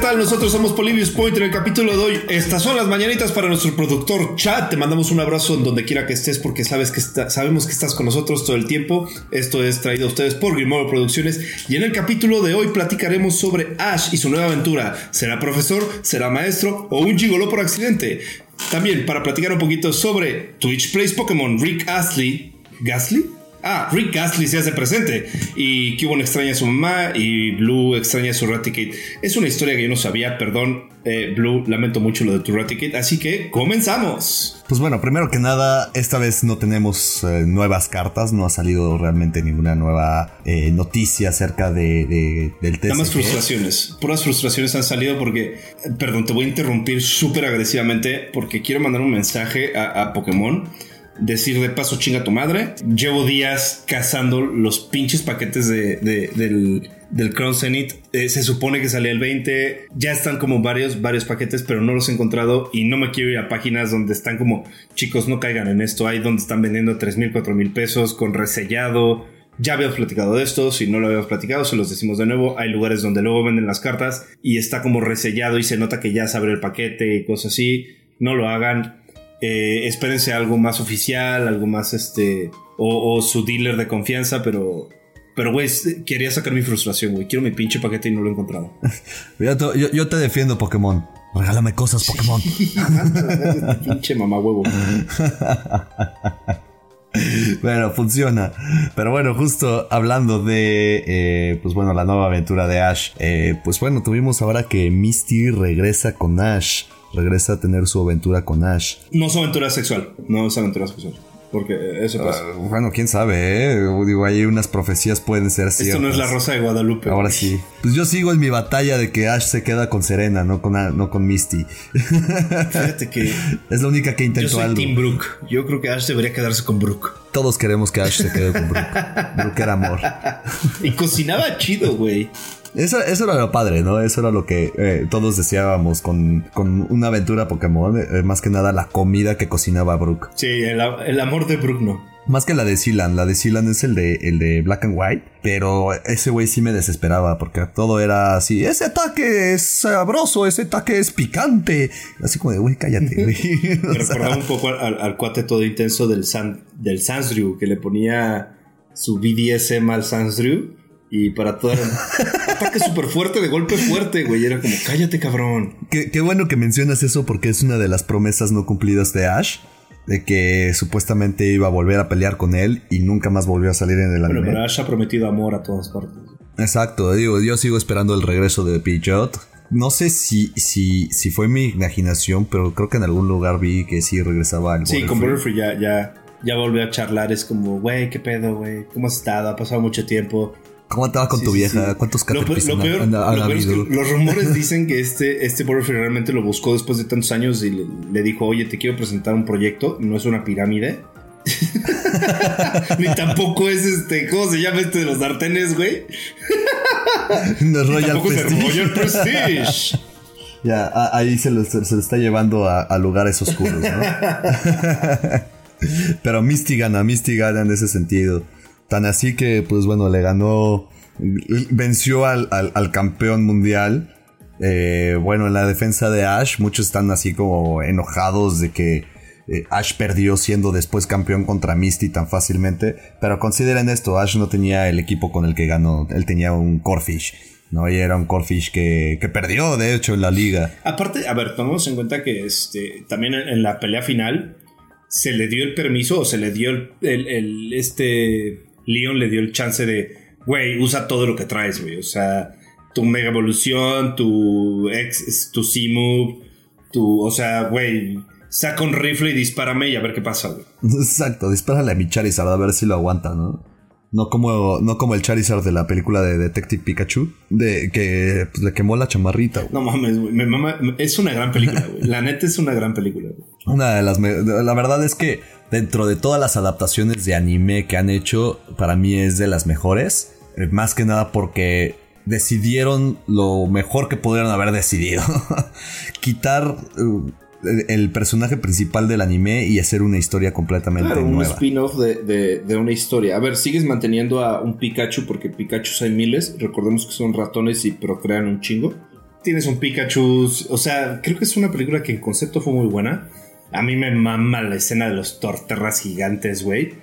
tal? Nosotros somos Polybius Point en el capítulo de hoy. Estas son las mañanitas para nuestro productor Chat. Te mandamos un abrazo en donde quiera que estés porque sabes que sabemos que estás con nosotros todo el tiempo. Esto es traído a ustedes por Grimoire Producciones. Y en el capítulo de hoy platicaremos sobre Ash y su nueva aventura. ¿Será profesor? ¿Será maestro? ¿O un gigolo por accidente? También para platicar un poquito sobre Twitch Plays Pokémon Rick Astley. ¿Gasly? Ah, Rick Gasly se hace presente. Y Cubone extraña a su mamá y Blue extraña a su Raticate. Es una historia que yo no sabía, perdón, eh, Blue, lamento mucho lo de tu Raticate. Así que comenzamos. Pues bueno, primero que nada, esta vez no tenemos eh, nuevas cartas, no ha salido realmente ninguna nueva eh, noticia acerca de, del test. Nada más frustraciones, puras frustraciones han salido porque, perdón, te voy a interrumpir súper agresivamente porque quiero mandar un mensaje a, a Pokémon decir de paso chinga tu madre. Llevo días cazando los pinches paquetes de, del, del Crown Zenith. Eh, se supone que salía el 20. Ya están como varios, varios paquetes, pero no los he encontrado. Y no me quiero ir a páginas donde están como, chicos, no caigan en esto. Hay donde están vendiendo 3 mil, 4 mil pesos con resellado. Ya habíamos platicado de esto, si no lo habíamos platicado, se los decimos de nuevo. Hay lugares donde luego venden las cartas y está como resellado y se nota que ya se abre el paquete y cosas así. No lo hagan eh, espérense algo más oficial, algo más este, o, su dealer de confianza, pero pero, güey, quería sacar mi frustración, güey. Quiero mi pinche paquete y no lo he encontrado. yo, te, defiendo, Pokémon. Regálame cosas, Pokémon. pinche mamá huevo. bueno, funciona. Pero bueno, justo hablando de, eh, pues bueno, la nueva aventura de Ash. Eh, pues bueno, tuvimos ahora que Misty regresa con Ash regresa a tener su aventura con Ash. No es aventura sexual, no es aventura sexual. Porque eso pasa. Ah, bueno, quién sabe, ¿eh? Digo, hay unas profecías pueden ser ciertas. Esto no es la Rosa de Guadalupe. Ahora sí. Pues yo sigo en mi batalla de que Ash se queda con Serena, no con, no con Misty. Fíjate que... es la única que intentó yo soy Team Brooke. Yo creo que Ash debería quedarse con Brooke. Todos queremos que Ash se quede con Brooke. Brooke era amor. y cocinaba chido, güey. Eso, eso era lo padre, ¿no? Eso era lo que eh, todos deseábamos con, con, una aventura Pokémon. Eh, más que nada la comida que cocinaba Brook. Sí, el, amor de Brook no. Más que la de Silan. La de Silan es el de, el de Black and White. Pero ese güey sí me desesperaba porque todo era así. Ese ataque es sabroso, ese ataque es picante. Así como de, güey, cállate, güey. me recordaba un poco al, cuate todo intenso del, San, del Sansryu que le ponía su BDSM al Sansryu y para todo era ataque súper fuerte, de golpe fuerte, güey. Era como, cállate, cabrón. Qué, bueno que mencionas eso porque es una de las promesas no cumplidas de Ash. De que supuestamente iba a volver a pelear con él y nunca más volvió a salir en el anime. Pero, Ash ha prometido amor a todas partes. Exacto, digo, yo sigo esperando el regreso de Pidgeot. No sé si, si, si fue mi imaginación, pero creo que en algún lugar vi que sí regresaba al Sí, con Butterfree ya, ya, ya volvió a charlar. Es como, güey, qué pedo, güey. ¿Cómo has estado? Ha pasado mucho tiempo. ¿Cómo estaba con tu vieja? ¿Cuántos caterpillars lo, peor, es que los rumores dicen que este, este realmente lo buscó después de tantos años y le, dijo, oye, te quiero presentar un proyecto, no es una pirámide. Ni tampoco es este, ¿cómo se llama este de los dartenes, güey? no, Royal Prestige. Royal Prestige. ya, ahí se lo, se está llevando a, lugares oscuros, ¿no? Pero Misty gana, Misty gana en ese sentido. Tan así que, pues bueno, le ganó, venció al, campeón mundial. Eh, bueno, en la defensa de Ash, muchos están así como enojados de que eh, Ash perdió siendo después campeón contra Misty tan fácilmente. Pero consideren esto, Ash no tenía el equipo con el que ganó, él tenía un Corfish. ¿no? Y era un Corfish que, que perdió, de hecho, en la liga. Aparte, a ver, tomemos en cuenta que este, también en, la pelea final se le dio el permiso o se le dio el este Leon le dio el chance de, güey, usa todo lo que traes, güey. O sea, tu Mega Evolución, tu X, tu C-Move, tu, o sea, güey, saca un rifle y dispárame y a ver qué pasa, güey. Exacto, dispárale a mi Charizard a ver si lo aguanta, ¿no? No como, no como el Charizard de la película de Detective Pikachu, de que pues, le quemó la chamarrita. No mames, güey. es una gran película, güey. La neta es una gran película, güey. Una de las. La verdad es que dentro de todas las adaptaciones de anime que han hecho, para mí es de las mejores. Eh, más que nada porque decidieron lo mejor que pudieron haber decidido. Quitar uh, el personaje principal del anime y hacer una historia completamente claro, un spin-off de, una historia. A ver, sigues manteniendo a un Pikachu porque Pikachu hay miles. Recordemos que son ratones y procrean un chingo. tienes un Pikachu. O sea, creo que es una película que en concepto fue muy buena. A mí me mama la escena de los torterras gigantes, güey.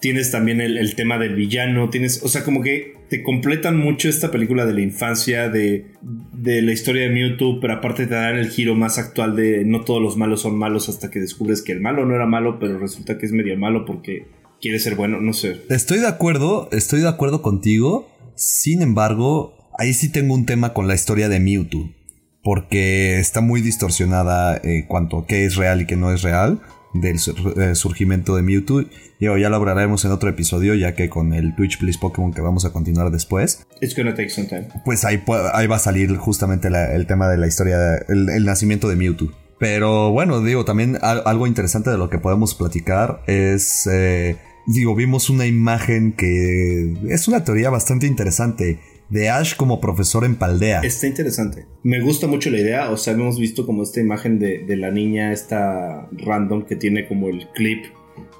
Tienes también el, tema del villano. Tienes, o sea, como que te completan mucho esta película de la infancia, de, de la historia de Mewtwo, pero aparte te dan el giro más actual de no todos los malos son malos hasta que descubres que el malo no era malo, pero resulta que es medio malo porque quiere ser bueno, no sé. Estoy de acuerdo, estoy de acuerdo contigo. Sin embargo, ahí sí tengo un tema con la historia de Mewtwo. Porque está muy distorsionada en cuanto a qué es real y qué no es real del eh, surgimiento de Mewtwo. Y ya lo hablaremos en otro episodio, ya que con el Twitch Please Pokémon que vamos a continuar después. It's gonna take some time. Pues ahí, ahí va a salir justamente el tema de la historia, el, nacimiento de Mewtwo. Pero bueno, digo, también algo interesante de lo que podemos platicar es, eh, digo, vimos una imagen que es una teoría bastante interesante de Ash como profesor en Paldea. Está interesante. Me gusta mucho la idea. O sea, hemos visto como esta imagen de, la niña, esta random que tiene como el clip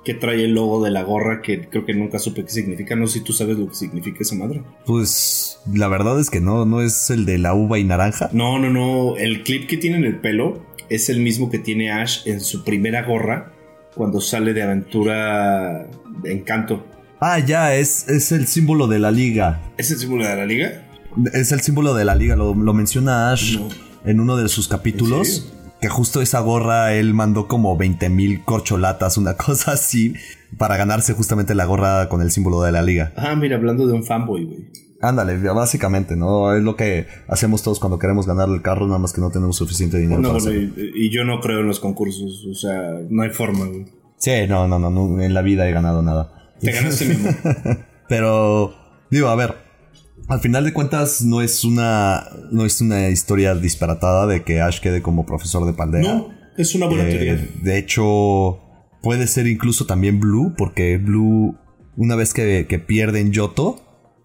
que trae el logo de la gorra que creo que nunca supe qué significa. No sé si tú sabes lo que significa esa madre. Pues la verdad es que no, no es el de la uva y naranja. No, no, no. El clip que tiene en el pelo es el mismo que tiene Ash en su primera gorra cuando sale de aventura de encanto. Ah, ya, es, es el símbolo de la liga. ¿Es el símbolo de la liga? Es el símbolo de la liga, lo, menciona Ash en uno de sus capítulos. Que justo esa gorra él mandó como 20 mil corcholatas, una cosa así, para ganarse justamente la gorra con el símbolo de la liga. Ah, mira, hablando de un fanboy, güey. Ándale, básicamente, ¿no? Es lo que hacemos todos cuando queremos ganar el carro, nada más que no tenemos suficiente dinero. No, para y, y, yo no creo en los concursos, o sea, no hay forma, güey. Sí, no, no, no, en la vida he ganado nada. Te ganaste mismo. Pero, digo, a ver. Al final de cuentas, no es una. No es una historia disparatada de que Ash quede como profesor de Paldea. No, es una buena eh, teoría. De hecho, puede ser incluso también Blue, porque Blue, una vez que, que pierde en Yoto,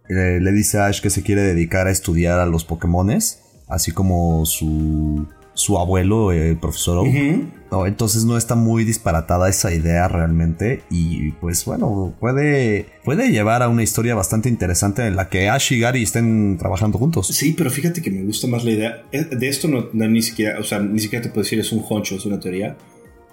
eh, le dice a Ash que se quiere dedicar a estudiar a los Pokémones, así como su su abuelo, el profesor Oak. entonces no está muy disparatada esa idea realmente. Y pues bueno, puede, puede llevar a una historia bastante interesante en la que Ash y Gary estén trabajando juntos. Sí, pero fíjate que me gusta más la idea. Eh, de esto no, ni siquiera, o sea, ni siquiera te puedo decir es un honcho, es una teoría.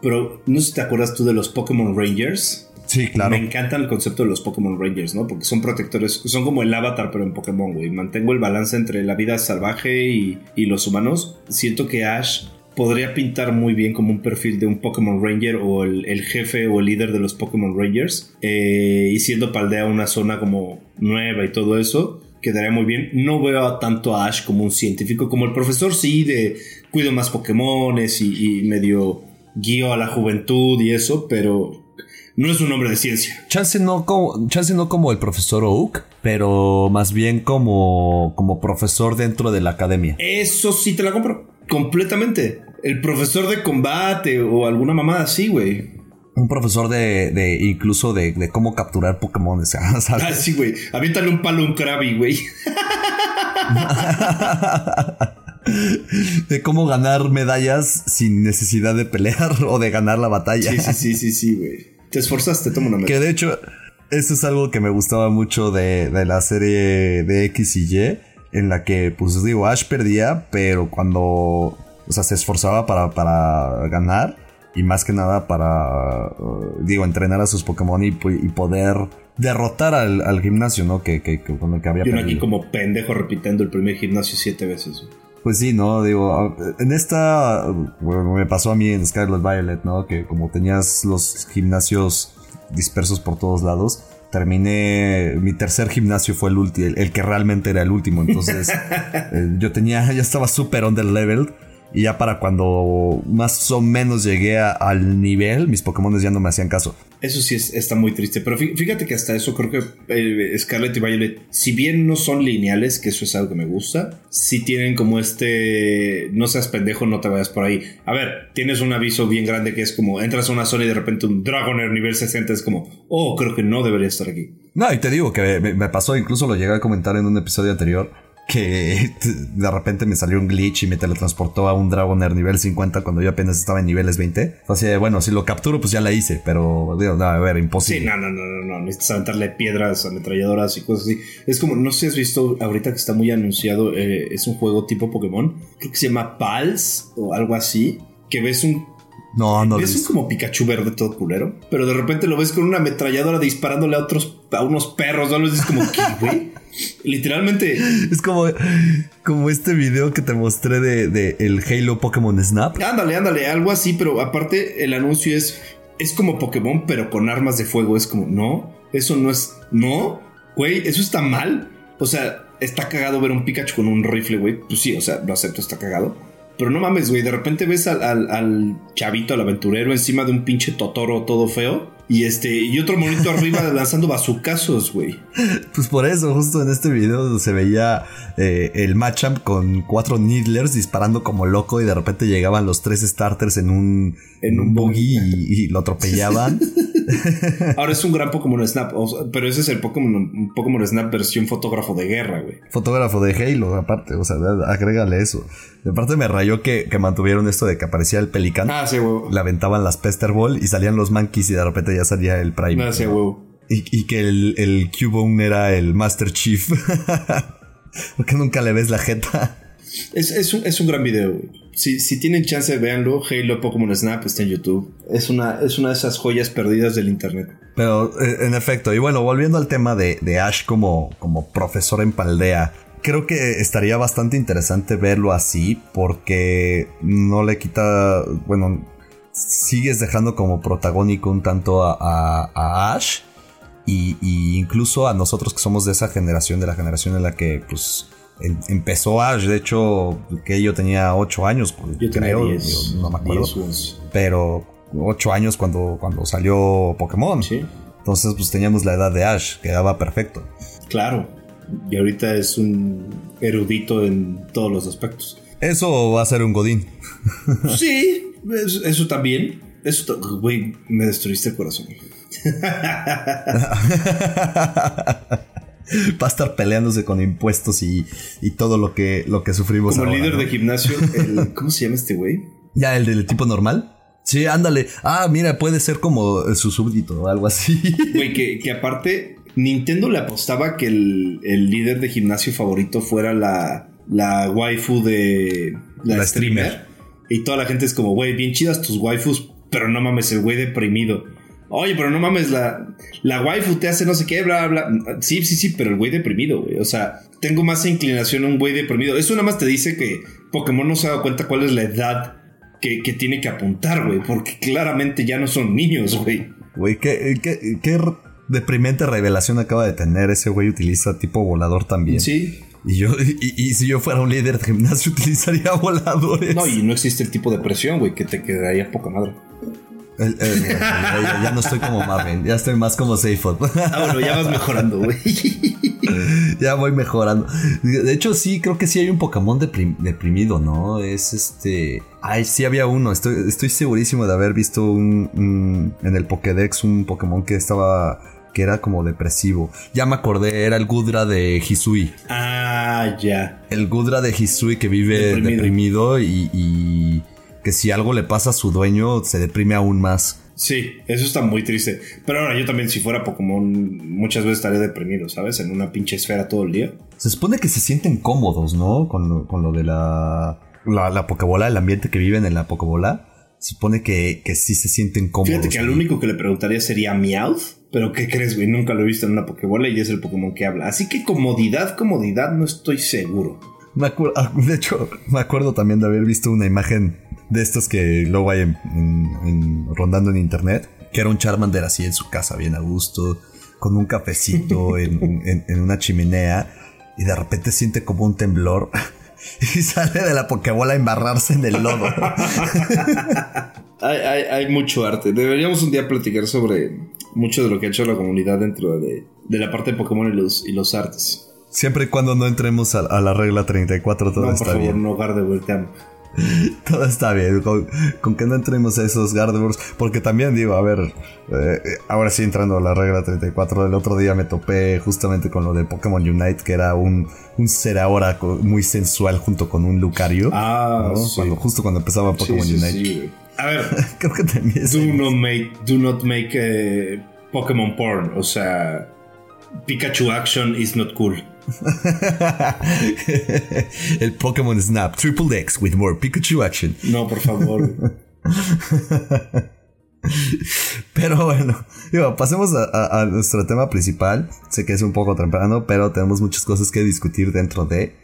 Pero no sé si te acuerdas tú de los Pokémon Rangers. Sí, claro. Me encanta el concepto de los Pokémon Rangers, ¿no? Porque son protectores, son como el avatar, pero en Pokémon, güey. Mantengo el balance entre la vida salvaje y, los humanos. Siento que Ash podría pintar muy bien como un perfil de un Pokémon Ranger o el, jefe o el líder de los Pokémon Rangers. Eh, y siendo Paldea una zona como nueva y todo eso, quedaría muy bien. No veo tanto a Ash como un científico, como el profesor sí, de cuido más Pokémones y, y medio guío a la juventud y eso, pero no es un hombre de ciencia. Chance no como, chance no como el profesor Oak, pero más bien como, como profesor dentro de la academia. Eso sí te la compro. Completamente. El profesor de combate o alguna mamada así, güey. Un profesor de, de incluso de, de, cómo capturar Pokémon. ¿sabes? Ah, sí, güey. Aviéntale un palo a un Krabby, güey. de cómo ganar medallas sin necesidad de pelear o de ganar la batalla. Sí, sí, sí, sí, sí, güey. Te esforzaste, toma una Que de hecho, eso es algo que me gustaba mucho de, la serie de X y Y, en la que, pues digo, Ash perdía, pero cuando, o sea, se esforzaba para, para ganar y más que nada para, uh, digo, entrenar a sus Pokémon y, poder derrotar al, gimnasio, ¿no? Que, que, con el que había Yo aquí como pendejo repitiendo el primer gimnasio siete veces. Pues sí, ¿no? Digo, en esta, bueno, me pasó a mí en Scarlet Violet, ¿no? Que como tenías los gimnasios dispersos por todos lados, terminé, mi tercer gimnasio fue el último, el, que realmente era el último, entonces eh, yo tenía, ya estaba súper under level y ya para cuando más o menos llegué al nivel, mis Pokémon ya no me hacían caso. Eso sí está muy triste, pero fíjate que hasta eso creo que eh, Scarlet y Violet, si bien no son lineales, que eso es algo que me gusta, sí tienen como este, no seas pendejo, no te vayas por ahí. A ver, tienes un aviso bien grande que es como, entras a una zona y de repente un Dragonair nivel 60 es como, oh, creo que no debería estar aquí. No, y te digo que me, me pasó, incluso lo llegué a comentar en un episodio anterior que de repente me salió un glitch y me teletransportó a un Dragonair nivel 50 cuando yo apenas estaba en niveles 20. Así de, bueno, si lo capturo, pues ya la hice, pero digo, a ver, imposible. Sí, no, no, no, no, no, necesitas aventarle piedras, ametralladoras y cosas así. Es como, no sé si has visto ahorita que está muy anunciado, eh, es un juego tipo Pokémon, creo que se llama Pals o algo así, que ves un no, no. Es un como Pikachu verde todo culero. Pero de repente lo ves con una ametralladora disparándole a otros, a unos perros. ¿no? Es como, ¿qué, güey? Literalmente. Es como, como este video que te mostré de, de, el Halo Pokémon Snap. Ándale, ándale, algo así, pero aparte el anuncio es. Es como Pokémon, pero con armas de fuego. Es como, no, eso no es. No, güey, eso está mal. O sea, está cagado ver un Pikachu con un rifle, güey. Pues sí, o sea, lo acepto, está cagado. Pero no mames, güey, de repente ves al, al, al, chavito, al aventurero, encima de un pinche totoro todo feo. Y este, y otro monito arriba lanzando bazucazos, güey. Pues por eso, justo en este video se veía eh, el matchup con cuatro Needlers disparando como loco y de repente llegaban los tres starters en un, en un buggy y, y, lo atropellaban. Ahora es un gran Pokémon Snap, pero ese es el Pokémon, Pokémon Snap versión fotógrafo de guerra, güey. Fotógrafo de Halo, aparte, o sea, agrégale eso. De parte me rayó que, que mantuvieron esto de que aparecía el pelicano. Ah, sí, güey. Le aventaban las Pester Ball y salían los monkeys y de repente ya salía el Prime. Ah, sí. Y, y, que el, el Cubone era el Master Chief. Porque nunca le ves la jeta. Es, es, un, es un gran video, güey. Si, si, tienen chance, véanlo. Halo Pokémon Snap está en YouTube. Es una, es una de esas joyas perdidas del internet. Pero, eh, en efecto, y bueno, volviendo al tema de, de Ash como, como profesor en Paldea, creo que estaría bastante interesante verlo así, porque no le quita. Bueno, sigues dejando como protagónico un tanto a, a, a Ash. Y, y, incluso a nosotros que somos de esa generación, de la generación en la que pues em, empezó Ash, de hecho que yo tenía 8 años, yo creo, tenía 10, yo no me acuerdo, 10, pero 8 años cuando, cuando salió Pokémon. Sí. Entonces pues teníamos la edad de Ash, quedaba perfecto. Claro, y ahorita es un erudito en todos los aspectos. Eso va a ser un Godín. sí, eso, eso también. Eso, güey, me destruiste el corazón. Va a estar peleándose con impuestos y, y todo lo que, lo que sufrimos. Como ahora, líder ¿no? de gimnasio, el, ¿cómo se llama este güey? Ya, el del tipo normal. Sí, ándale. Ah, mira, puede ser como su súbdito o algo así. Güey, que, que, aparte, Nintendo le apostaba que el, el, líder de gimnasio favorito fuera la, la waifu de la, la streamer. streamer. Y toda la gente es como, güey, bien chidas tus waifus, pero no mames, el güey deprimido. Oye, pero no mames, la, la waifu te hace no sé qué, bla, bla. Sí, sí, sí, pero el güey deprimido, güey. O sea, tengo más inclinación a un güey deprimido. Eso nada más te dice que Pokémon no se ha dado cuenta cuál es la edad que, que tiene que apuntar, güey. Porque claramente ya no son niños, güey. Güey, ¿qué, qué, qué deprimente revelación acaba de tener. Ese güey utiliza tipo volador también. Sí. Y yo, y, y, si yo fuera un líder de gimnasio, utilizaría voladores. No, y no existe el tipo de presión, güey, que te quedaría poca madre. El, el, ya, ya, no estoy como Marvin, ya estoy más como Seyfod. Ah, bueno, ya vas mejorando, güey. ya voy mejorando. De hecho, sí, creo que sí hay un Pokémon deprim deprimido, ¿no? Es este. Ay, sí había uno. Estoy, estoy segurísimo de haber visto un, un, en el Pokédex un Pokémon que estaba. Que era como depresivo. Ya me acordé, era el Gudra de Hisui. Ah, ya. El Gudra de Hisui que vive deprimido, deprimido y, y que si algo le pasa a su dueño se deprime aún más. Sí, eso está muy triste. Pero ahora yo también si fuera Pokémon muchas veces estaría deprimido, ¿sabes? En una pinche esfera todo el día. Se supone que se sienten cómodos, ¿no? Con lo, con lo de la, la, la Pokébola, el ambiente que viven en la Pokébola. Se supone que, que sí se sienten cómodos. Fíjate que al único que le preguntaría sería Meowth. Pero ¿qué crees, güey? Nunca lo he visto en una Pokébola y es el Pokémon que habla. Así que comodidad, comodidad, no estoy seguro. Me acuerdo, de hecho, me acuerdo también de haber visto una imagen de estos que luego hay en, en, en, rondando en internet, que era un Charmander así en su casa, bien a gusto, con un cafecito en, en, una chimenea, y de repente siente como un temblor y sale de la Pokébola a embarrarse en el lodo. hay, hay, hay, mucho arte. Deberíamos un día platicar sobre mucho de lo que ha hecho la comunidad dentro de, de la parte de Pokémon y los, y los artes. Siempre y cuando no entremos a, a la regla 34, todo no, está por favor, bien. No, Gardevoir, te amo. Todo está bien, con, que no entremos a esos Gardevoirs, porque también digo, a ver, eh, ahora sí entrando a la regla 34, del otro día me topé justamente con lo de Pokémon Unite, que era un, un ser ahora muy sensual junto con un Lucario. Ah, cuando, justo cuando empezaba Pokémon Unite. A ver, creo que también do, not make, do not make eh, Pokémon porn, o sea, Pikachu action is not cool. El Pokémon Snap Triple X with more Pikachu action. No, por favor. Pero bueno, pasemos a, nuestro tema principal. Sé que es un poco temprano, pero tenemos muchas cosas que discutir dentro de.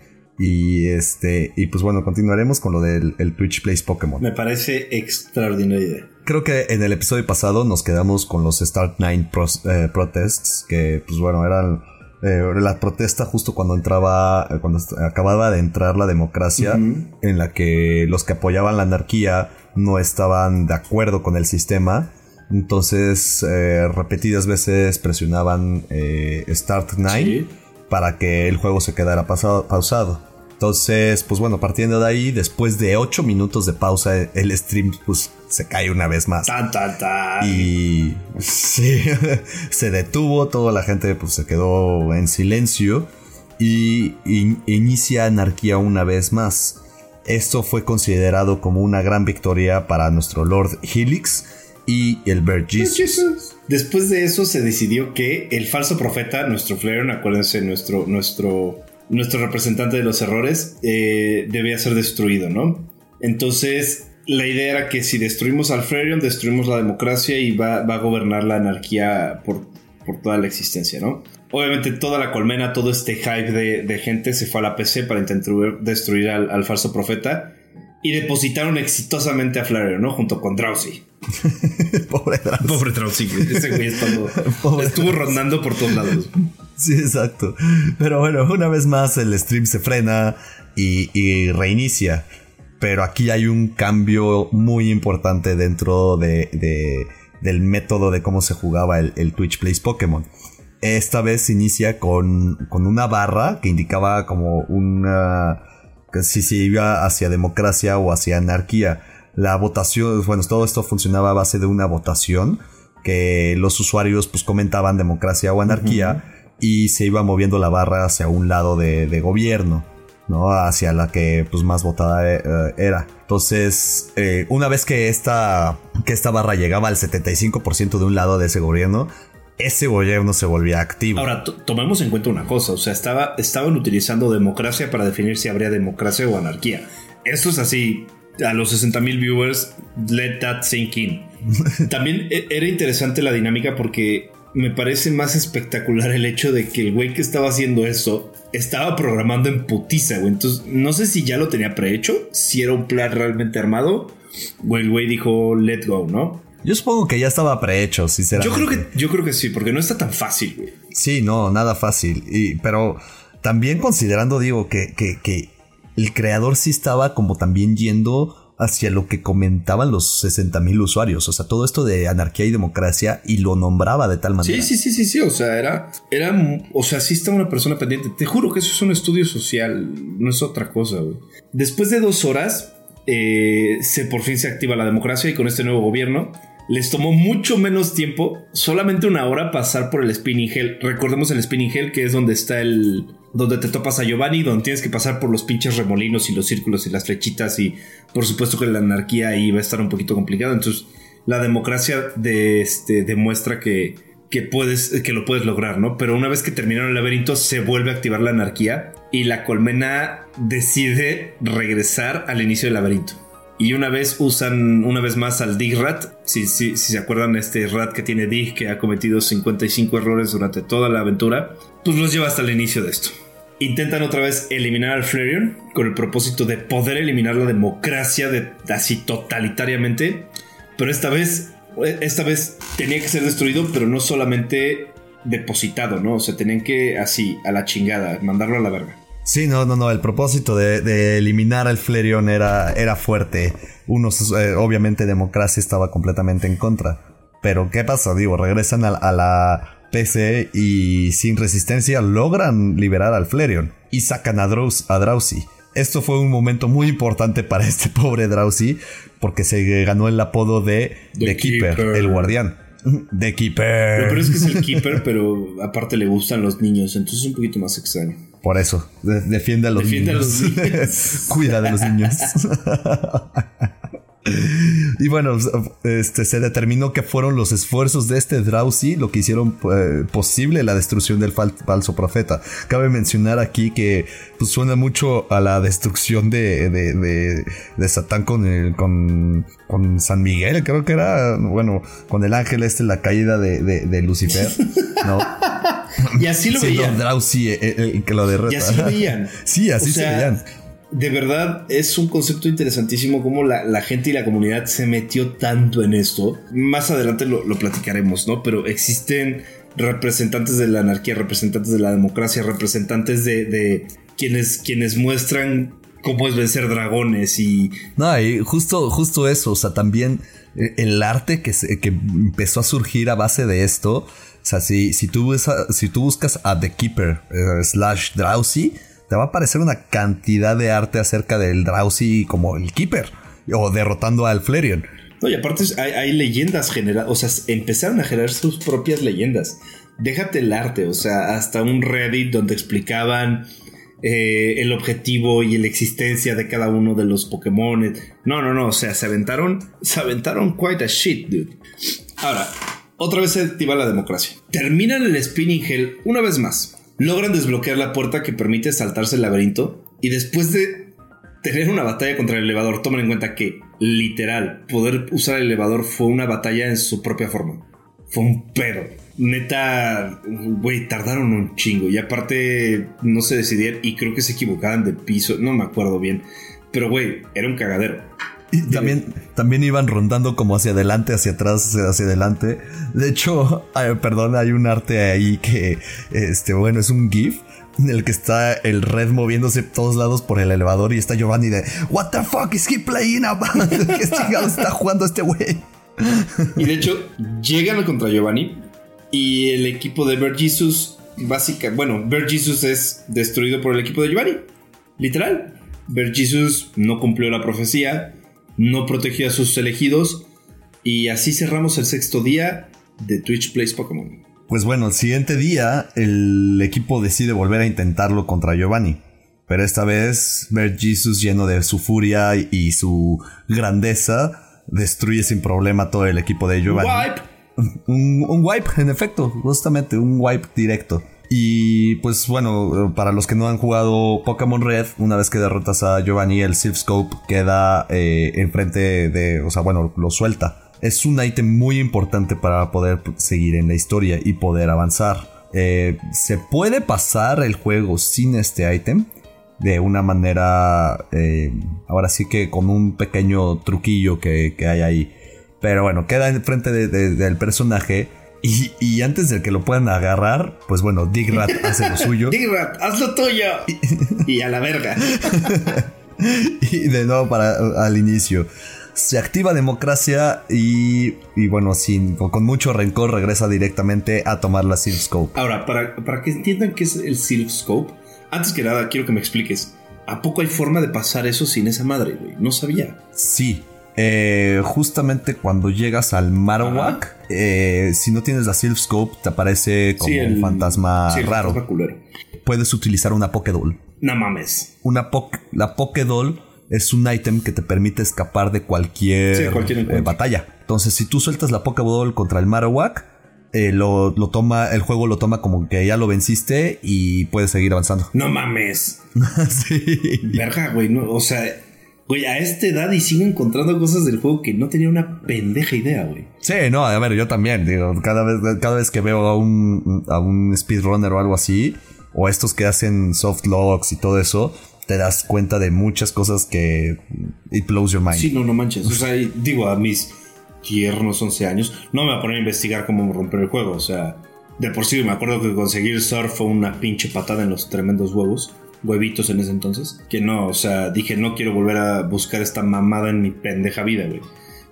Y este. Y pues bueno, continuaremos con lo del Twitch Plays Pokémon. Me parece extraordinaria Creo que en el episodio pasado nos quedamos con los Start 9 eh, protests. Que pues bueno, eran eh, la protesta justo cuando entraba, eh, cuando acababa de entrar la democracia, en la que los que apoyaban la anarquía no estaban de acuerdo con el sistema. Entonces, eh, repetidas veces presionaban Start 9 para que el juego se quedara pausado. Entonces, pues bueno, partiendo de ahí, después de 8 minutos de pausa, el stream pues, se cae una vez más. Tan, tan, tan. Y sí, se detuvo, toda la gente pues, se quedó en silencio y, inicia anarquía una vez más. Esto fue considerado como una gran victoria para nuestro Lord Helix y el Bird Jesus. Después de eso se decidió que el falso profeta, nuestro Flareon, acuérdense, nuestro, nuestro nuestro representante de los errores, eh, debía ser destruido, ¿no? Entonces, la idea era que si destruimos al Flareon, destruimos la democracia y va, a gobernar la anarquía por, por, toda la existencia, ¿no? Obviamente toda la colmena, todo este hype de, gente se fue a la PC para intentar destruir al, falso profeta y depositaron exitosamente a Flareon, ¿no? Junto con Drowsy. Pobre Drowsy. Pobre Drowsy, ese güey estuvo rondando por todos lados. Sí, exacto. Pero bueno, una vez más el stream se frena y, reinicia. Pero aquí hay un cambio muy importante dentro de, del método de cómo se jugaba el, Twitch Plays Pokémon. Esta vez se inicia con, con una barra que indicaba como una... si se iba hacia democracia o hacia anarquía. La votación, bueno, todo esto funcionaba a base de una votación que los usuarios pues comentaban democracia o anarquía y se iba moviendo la barra hacia un lado de, gobierno, ¿no? Hacia la que pues más votada eh, era. Entonces, eh, una vez que esta, que esta barra llegaba al 75% de un lado de ese gobierno, ese gobierno se volvía activo. Ahora, tomemos en cuenta una cosa, o sea, estaba, estaban utilizando democracia para definir si habría democracia o anarquía. Esto es así, a los 60.000 viewers, let that sink in. También e, era interesante la dinámica porque me parece más espectacular el hecho de que el güey que estaba haciendo eso estaba programando en putiza, güey. Entonces, no sé si ya lo tenía prehecho, si era un plan realmente armado, o el güey dijo, let go, ¿no? Yo supongo que ya estaba prehecho, sinceramente. Yo creo que, yo creo que sí, porque no está tan fácil, güey. Sí, no, nada fácil. Y, pero también considerando, digo, que, que, que el creador sí estaba como también yendo hacia lo que comentaban los 60 mil usuarios. O sea, todo esto de anarquía y democracia y lo nombraba de tal manera. Sí, sí, sí, sí, sí. O sea, era, era, o sea, sí estaba una persona pendiente. Te juro que eso es un estudio social, no es otra cosa, güey. Después de dos horas, eh, se por fin se activa la democracia y con este nuevo gobierno les tomó mucho menos tiempo, solamente una hora, pasar por el Spinning Hell. Recordemos el Spinning Hell, que es donde está el. Donde te topas a Giovanni, donde tienes que pasar por los pinches remolinos y los círculos y las flechitas. Y por supuesto que la anarquía ahí va a estar un poquito complicado. Entonces, la democracia de este, demuestra que, que, puedes, que lo puedes lograr, ¿no? Pero una vez que terminaron el laberinto, se vuelve a activar la anarquía y la colmena decide regresar al inicio del laberinto. Y una vez usan una vez más al Dig Rat. Si, si, si se acuerdan, este Rat que tiene Dig, que ha cometido 55 errores durante toda la aventura, pues los lleva hasta el inicio de esto. Intentan otra vez eliminar al Flareon con el propósito de poder eliminar la democracia de, así totalitariamente. Pero esta vez, esta vez tenía que ser destruido, pero no solamente depositado, ¿no? O sea, tenían que así, a la chingada, mandarlo a la verga. Sí, no, no, no. El propósito de, eliminar al Flareon era, era fuerte. Unos, eh, obviamente, democracia estaba completamente en contra. Pero, ¿qué pasa? Digo, regresan a, la PC y sin resistencia logran liberar al Flareon y sacan a, Drowsy. esto fue un momento muy importante para este pobre Drowsy porque se ganó el apodo de The, Keeper, el guardián. The Keeper. pero es que es el Keeper, pero aparte le gustan los niños, entonces es un poquito más extraño. Por eso, defiende a los defiende niños. A los niños. Cuida de los niños. Y bueno, este, se determinó que fueron los esfuerzos de este Drowsy lo que hicieron eh, posible la destrucción del falso profeta. Cabe mencionar aquí que pues, suena mucho a la destrucción de, de, Satán con, con, con, San Miguel, creo que era, bueno, con el ángel este, la caída de, Lucifer, ¿no? y así lo veían. Eh, eh, que lo. Y así lo veían. Sí, así se veían de verdad es un concepto interesantísimo cómo la, gente y la comunidad se metió tanto en esto. Más adelante lo, platicaremos, ¿no? Pero existen representantes de la anarquía, representantes de la democracia, representantes de, quienes, quienes muestran cómo es vencer dragones y... No, y justo, justo eso, o sea, también eh, el arte que, que empezó a surgir a base de esto, o sea, si, si, tú, si tú buscas a The Keeper eh, slash Drowsy, te va a aparecer una cantidad de arte acerca del Drowsy como el Keeper o derrotando al Flareon. No, y aparte hay, leyendas generadas, o sea, empezaron a generar sus propias leyendas. Déjate el arte, o sea, hasta un Reddit donde explicaban eh, el objetivo y la existencia de cada uno de los Pokémon. No, no, no, o sea, se aventaron, se aventaron quite a shit, dude. Ahora, otra vez se activa la democracia. Terminan el Spinning Hell una vez más logran desbloquear la puerta que permite saltarse el laberinto y después de tener una batalla contra el elevador, tomen en cuenta que literal poder usar el elevador fue una batalla en su propia forma. Fue un pedo. Neta, güey, tardaron un chingo y aparte no se decidían y creo que se equivocaban de piso, no me acuerdo bien. Pero güey, era un cagadero. Y también, también iban rondando como hacia adelante, hacia atrás, hacia adelante. De hecho, perdón, hay un arte ahí que, este, bueno, es un GIF en el que está el red moviéndose todos lados por el elevador y está Giovanni de What the fuck is he playing about? ¿Qué chingado está jugando este güey? Y de hecho, llegan contra Giovanni y el equipo de Bear Jesus, básica, bueno, Jesus es destruido por el equipo de Giovanni. Literal. Jesus no cumplió la profecía no protegió a sus elegidos y así cerramos el sexto día de Twitch Plays Pokémon. Pues bueno, el siguiente día el equipo decide volver a intentarlo contra Giovanni. Pero esta vez ver Jesus lleno de su furia y su grandeza destruye sin problema todo el equipo de Giovanni. Wipe. Un, un wipe, en efecto, justamente un wipe directo. Y pues bueno, para los que no han jugado Pokémon Red, una vez que derrotas a Giovanni, el Silph Scope queda eh, enfrente de, o sea, bueno, lo suelta. Es un ítem muy importante para poder seguir en la historia y poder avanzar. Eh, se puede pasar el juego sin este ítem de una manera, eh, ahora sí que con un pequeño truquillo que, hay ahí. Pero bueno, queda enfrente del personaje y, antes de que lo puedan agarrar, pues bueno, Digrat hace lo suyo. Digrat, haz lo tuyo. y a la verga. y de nuevo para al inicio. Se activa democracia y, y bueno, sin, con, mucho rencor regresa directamente a tomar la Silph Scope. Ahora, para, para que entiendan qué es el Silph Scope, antes que nada quiero que me expliques. ¿A poco hay forma de pasar eso sin esa madre, güey? No sabía. Sí, eh, justamente cuando llegas al Marowak, eh, si no tienes la Silph Scope, te aparece como un fantasma raro. Puedes utilizar una Pokédoll. No mames. Una la Pokédoll es un ítem que te permite escapar de cualquier, eh, batalla. Entonces, si tú sueltas la Pokédoll contra el Marowak, lo, toma, el juego lo toma como que ya lo venciste y puedes seguir avanzando. No mames. sí. Verga, güey. o sea, Güey, a esta edad y sigo encontrando cosas del juego que no tenía una pendeja idea, güey. Sí, no, a ver, yo también, digo, cada vez, cada vez que veo a un, a un speedrunner o algo así, o estos que hacen soft locks y todo eso, te das cuenta de muchas cosas que it blows your mind. Sí, no, no manches. O sea, digo, a mis tiernos 11 años, no me voy a poner a investigar cómo romper el juego. O sea, de por sí me acuerdo que conseguir surf fue una pinche patada en los tremendos huevos huevitos en ese entonces. Que no, o sea, dije, no quiero volver a buscar esta mamada en mi pendeja vida, güey.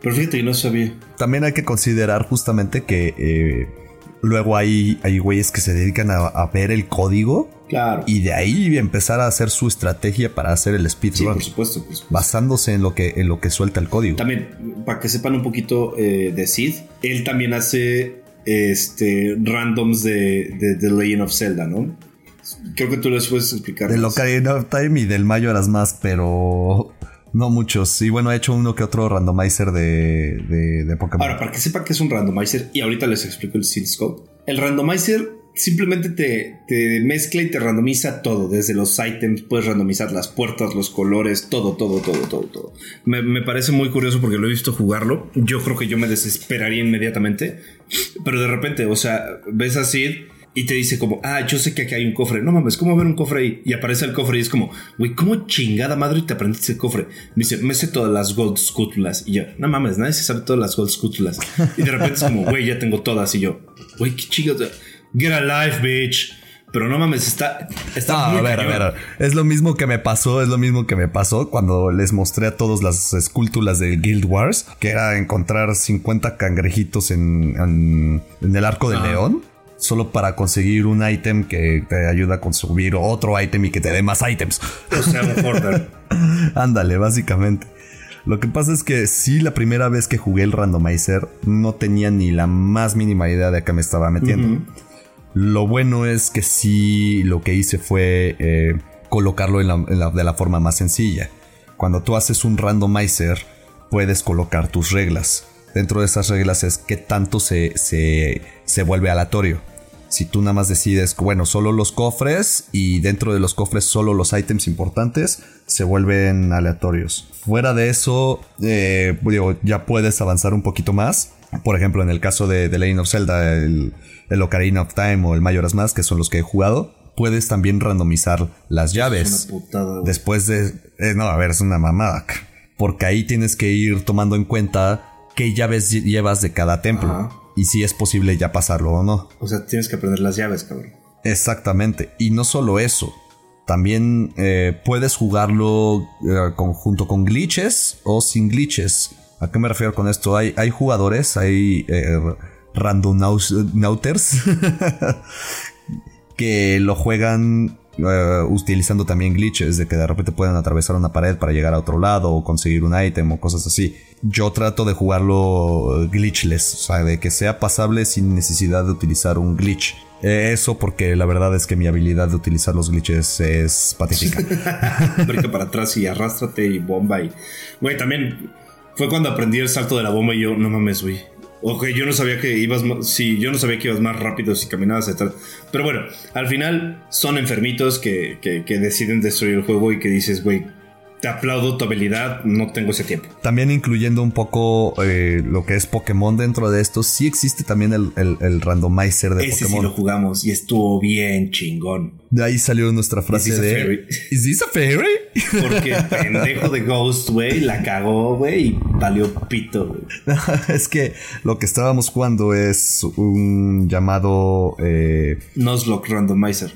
Pero fíjate que no sabía. También hay que considerar justamente que eh, luego hay, hay güeyes que se dedican a, ver el código Claro. Y de ahí empezar a hacer su estrategia para hacer el Sí, speedrun. por supuesto. por supuesto. basándose en lo que, en lo que suelta el código. También, para que sepan un poquito eh, de Sid, él también hace este randoms de, de The Legend of Zelda, ¿no? Creo que tú les puedes explicar. Del más. Ocarina of Time y del Majora's Mask, pero no muchos. Y bueno, he hecho uno que otro randomizer de, de, de Pokémon. Ahora, para que sepan que es un randomizer, y ahorita les explico el Seal Scope. El randomizer simplemente te, te mezcla y te randomiza todo, desde los ítems, puedes randomizar las puertas, los colores, todo, todo, todo, todo, todo. Me, me parece muy curioso porque lo he visto jugarlo. Yo creo que yo me desesperaría inmediatamente, pero de repente, o sea, ves a Sid y te dice como, ah, yo sé que aquí hay un cofre. No mames, ¿cómo ver un cofre ahí? Y aparece el cofre y es como, güey, ¿cómo chingada madre te aprendiste el cofre? Me dice, me sé todas las gold scútulas. Y yo, no mames, nadie se sabe todas las gold scútulas. Y de repente es como, güey, ya tengo todas. Y yo, güey, qué chingados. Get a life, bitch. Pero no mames, está. está a ver, a ver. Es lo mismo que me pasó, es lo mismo que me pasó cuando les mostré a todos las esculturas de Guild Wars, que era encontrar 50 cangrejitos en, en, en el arco del león. Solo para conseguir un ítem que te ayuda a conseguir otro ítem y que te dé más ítems. O sea, un. Ándale, básicamente. Lo que pasa es que sí, la primera vez que jugué el randomizer no tenía ni la más mínima idea de a qué me estaba metiendo. Lo bueno es que sí lo que hice fue eh, colocarlo en la- en la- de la forma más sencilla. Cuando tú haces un randomizer, puedes colocar tus reglas. Dentro de esas reglas es qué tanto se, se, se vuelve aleatorio. Si tú nada más decides, bueno, solo los cofres y dentro de los cofres solo los ítems importantes se vuelven aleatorios. Fuera de eso, eh, digo, ya puedes avanzar un poquito más. Por ejemplo, en el caso de The Legend of Zelda, el, el Ocarina of Time o el Majora's Mask, que son los que he jugado, puedes también randomizar las llaves. Una putada. Después de... eh, no, a ver, es una mamada. Porque ahí tienes que ir tomando en cuenta qué llaves lle- llevas de cada templo. Ajá. Y si es posible ya pasarlo o no. O sea, tienes que aprender las llaves, cabrón. Exactamente. Y no solo eso. También eh, puedes jugarlo eh, con- junto con glitches o sin glitches. ¿A qué me refiero con esto? Hay, hay jugadores, hay eh, randonauters que lo juegan eh, utilizando también glitches, de que de repente pueden atravesar una pared para llegar a otro lado o conseguir un ítem o cosas así. Yo trato de jugarlo glitchless, o sea, de que sea pasable sin necesidad de utilizar un glitch. Eh, Eso porque la verdad es que mi habilidad de utilizar los glitches es patética. Brinca para atrás y arrástrate y bomba y... Güey, también fue cuando aprendí el salto de la bomba y yo, no mames, güey. Ok, yo no sabía que ibas más... Yo no sabía que ibas más rápido si caminabas detrás. Pero bueno, al final son enfermitos que, que, que deciden destruir el juego y que dices, güey, te aplaudo tu habilidad, no tengo ese tiempo. También incluyendo un poco eh, lo que es Pokémon dentro de esto, sí existe también el, el- el randomizer de Ese sí Pokémon. lo jugamos y estuvo bien chingón. De ahí salió nuestra frase Is de... fairy? ¿Is this a fairy? Porque el pendejo de Ghost, güey, la cagó, güey, y valió pito, güey. es que lo que estábamos jugando es un llamado eh, Nuzlocke Randomizer.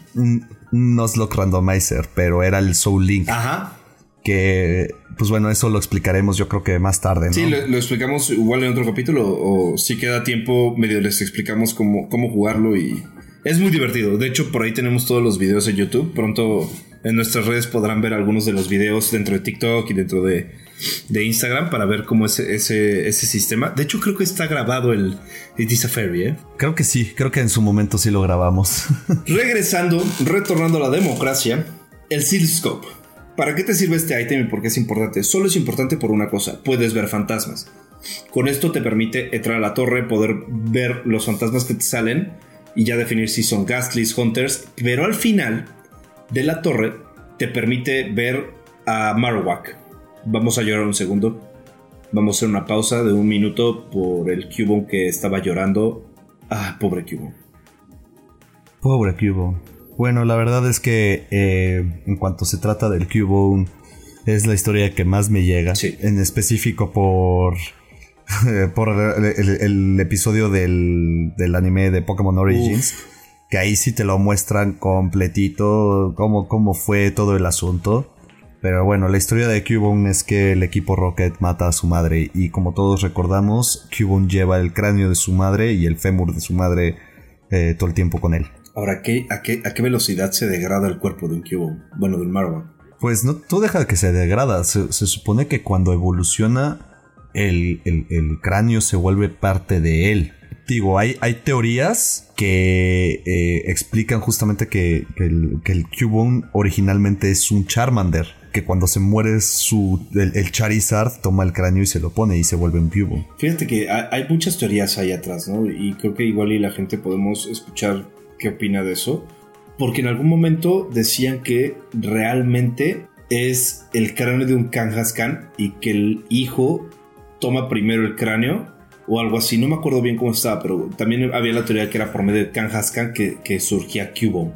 Nuzlocke Randomizer, pero era el Soul Link. Ajá. Que, pues bueno, eso lo explicaremos yo creo que más tarde, ¿no? Sí, lo, lo explicamos igual en otro capítulo, o si queda tiempo, medio les explicamos cómo, cómo jugarlo y es muy divertido. De hecho, por ahí tenemos todos los videos en YouTube. Pronto en nuestras redes podrán ver algunos de los videos dentro de TikTok y dentro de, de Instagram para ver cómo es ese, ese sistema. De hecho, creo que está grabado el It is a Fairy, ¿eh? Creo que sí, creo que en su momento sí lo grabamos. Regresando, retornando a la democracia, el Seal Scope. ¿Para qué te sirve este ítem y por qué es importante? Solo es importante por una cosa, puedes ver fantasmas. Con esto te permite entrar a la torre, poder ver los fantasmas que te salen y ya definir si son Ghastlies, Hunters, pero al final de la torre te permite ver a Marowak. Vamos a llorar un segundo. Vamos a hacer una pausa de un minuto por el Cubone que estaba llorando. Ah, pobre Cubone. Pobre Cubone. Bueno, la verdad es que eh, en cuanto se trata del Cubone, es la historia que más me llega. Sí. En específico por. por el, el- el episodio del, del anime de Pokémon Origins. Que ahí sí te lo muestran completito. Cómo, cómo fue todo el asunto. Pero bueno, la historia de Cubone es que el equipo Rocket mata a su madre. Y como todos recordamos, Cubone lleva el cráneo de su madre y el fémur de su madre eh, todo el tiempo con él. Ahora, ¿qué, a, qué, ¿a qué velocidad se degrada el cuerpo de un Cubone? Bueno, de un Marowak. Pues no, tú deja que se degrada. Se, supone que cuando evoluciona, el, cráneo se vuelve parte de él. Digo, hay, hay teorías que eh, explican justamente que, el, que Cubone originalmente es un Charmander. Que cuando se muere su, el, Charizard toma el cráneo y se lo pone y se vuelve un Cubone. Fíjate que hay, muchas teorías ahí atrás, ¿no? Y creo que igual y la gente podemos escuchar qué opina de eso porque en algún momento decían que realmente es el cráneo de un Kangaskhan y que el hijo toma primero el cráneo o algo así. No me acuerdo bien cómo estaba, pero también había la teoría que era por medio de Kangaskhan que, que surgía Cubone.